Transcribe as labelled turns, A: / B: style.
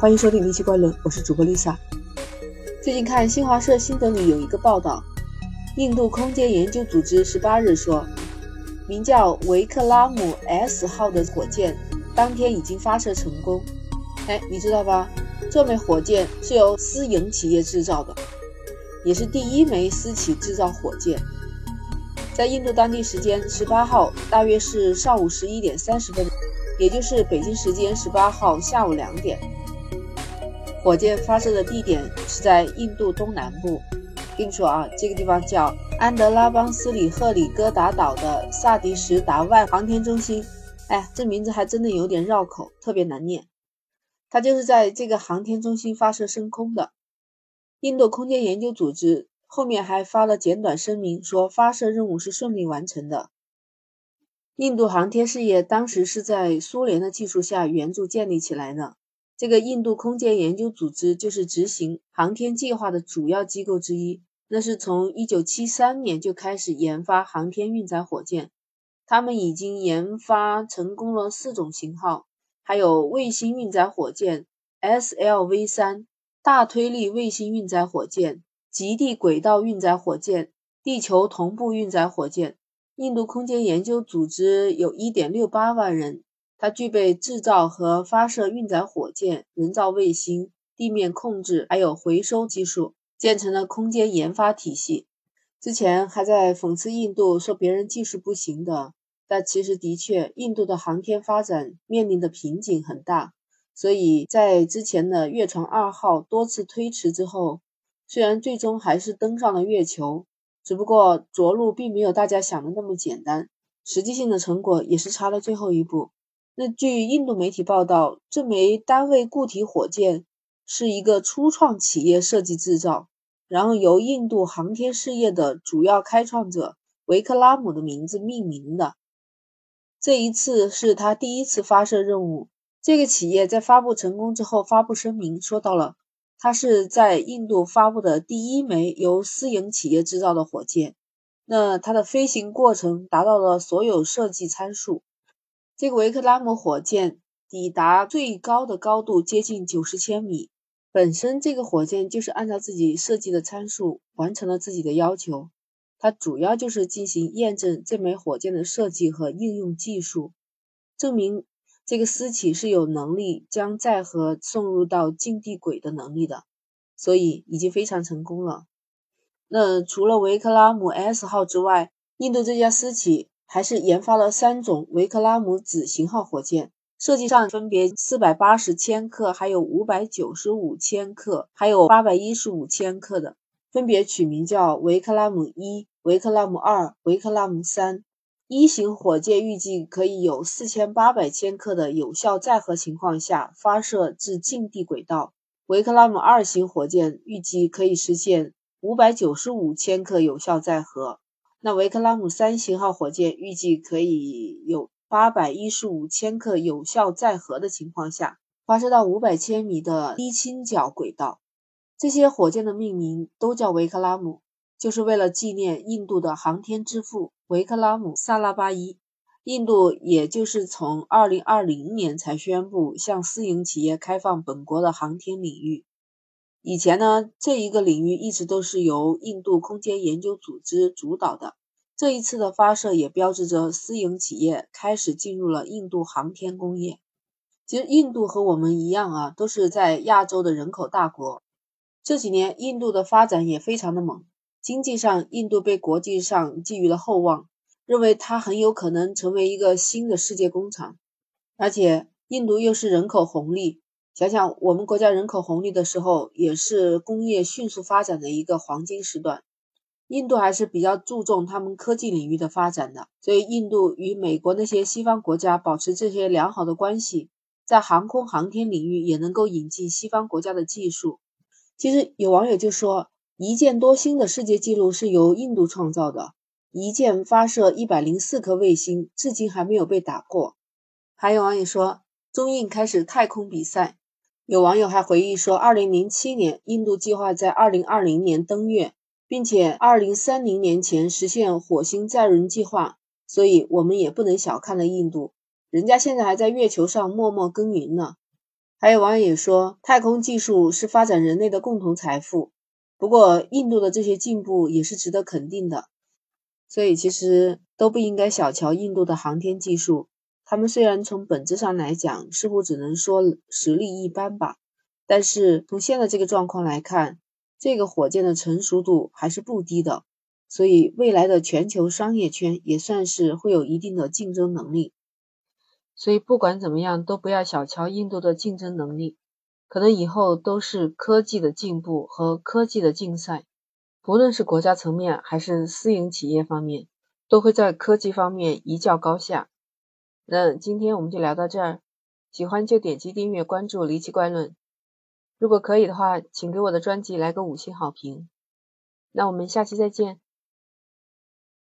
A: 欢迎收听《离奇怪论》，我是主播 Lisa。最近看新华社新德里有一个报道，印度空间研究组织十八日说，名叫维克拉姆 S 号的火箭当天已经发射成功。哎，你知道吧？这枚火箭是由私营企业制造的，也是第一枚私企制造火箭。在印度当地时间十八号，大约是上午十一点三十分，也就是北京时间十八号下午两点。火箭发射的地点是在印度东南部。跟你说啊，这个地方叫安德拉邦斯里赫里戈达岛的萨迪什达万航天中心。哎，这名字还真的有点绕口，特别难念。它就是在这个航天中心发射升空的。印度空间研究组织。后面还发了简短声明，说发射任务是顺利完成的。印度航天事业当时是在苏联的技术下援助建立起来的。这个印度空间研究组织就是执行航天计划的主要机构之一。那是从1973年就开始研发航天运载火箭，他们已经研发成功了四种型号，还有卫星运载火箭 SLV-3、大推力卫星运载火箭。极地轨道运载火箭、地球同步运载火箭。印度空间研究组织有1.68万人，它具备制造和发射运载火箭、人造卫星、地面控制还有回收技术，建成了空间研发体系。之前还在讽刺印度说别人技术不行的，但其实的确，印度的航天发展面临的瓶颈很大，所以在之前的月船二号多次推迟之后。虽然最终还是登上了月球，只不过着陆并没有大家想的那么简单，实际性的成果也是差了最后一步。那据印度媒体报道，这枚单位固体火箭是一个初创企业设计制造，然后由印度航天事业的主要开创者维克拉姆的名字命名的。这一次是他第一次发射任务。这个企业在发布成功之后发布声明，说到了。它是在印度发布的第一枚由私营企业制造的火箭，那它的飞行过程达到了所有设计参数。这个维克拉姆火箭抵达最高的高度接近九十千米，本身这个火箭就是按照自己设计的参数完成了自己的要求。它主要就是进行验证这枚火箭的设计和应用技术，证明。这个私企是有能力将载荷送入到近地轨的能力的，所以已经非常成功了。那除了维克拉姆 S 号之外，印度这家私企还是研发了三种维克拉姆子型号火箭，设计上分别四百八十千克、还有五百九十五千克、还有八百一十五千克的，分别取名叫维克拉姆一、维克拉姆二、维克拉姆三。一型火箭预计可以有四千八百千克的有效载荷情况下发射至近地轨道。维克拉姆二型火箭预计可以实现五百九十五千克有效载荷。那维克拉姆三型号火箭预计可以有八百一十五千克有效载荷的情况下发射到五百千米的低倾角轨道。这些火箭的命名都叫维克拉姆。就是为了纪念印度的航天之父维克拉姆·萨拉巴伊。印度也就是从2020年才宣布向私营企业开放本国的航天领域。以前呢，这一个领域一直都是由印度空间研究组织主导的。这一次的发射也标志着私营企业开始进入了印度航天工业。其实，印度和我们一样啊，都是在亚洲的人口大国。这几年，印度的发展也非常的猛。经济上，印度被国际上寄予了厚望，认为它很有可能成为一个新的世界工厂。而且，印度又是人口红利，想想我们国家人口红利的时候，也是工业迅速发展的一个黄金时段。印度还是比较注重他们科技领域的发展的，所以印度与美国那些西方国家保持这些良好的关系，在航空航天领域也能够引进西方国家的技术。其实有网友就说。一箭多星的世界纪录是由印度创造的，一箭发射一百零四颗卫星，至今还没有被打破。还有网友说，中印开始太空比赛。有网友还回忆说，二零零七年，印度计划在二零二零年登月，并且二零三零年前实现火星载人计划。所以，我们也不能小看了印度，人家现在还在月球上默默耕耘呢。还有网友也说，太空技术是发展人类的共同财富。不过，印度的这些进步也是值得肯定的。所以，其实都不应该小瞧印度的航天技术。他们虽然从本质上来讲，似乎只能说实力一般吧，但是从现在这个状况来看，这个火箭的成熟度还是不低的。所以，未来的全球商业圈也算是会有一定的竞争能力。所以，不管怎么样，都不要小瞧印度的竞争能力。可能以后都是科技的进步和科技的竞赛，不论是国家层面还是私营企业方面，都会在科技方面一较高下。那今天我们就聊到这儿，喜欢就点击订阅关注《离奇怪论》，如果可以的话，请给我的专辑来个五星好评。那我们下期再见。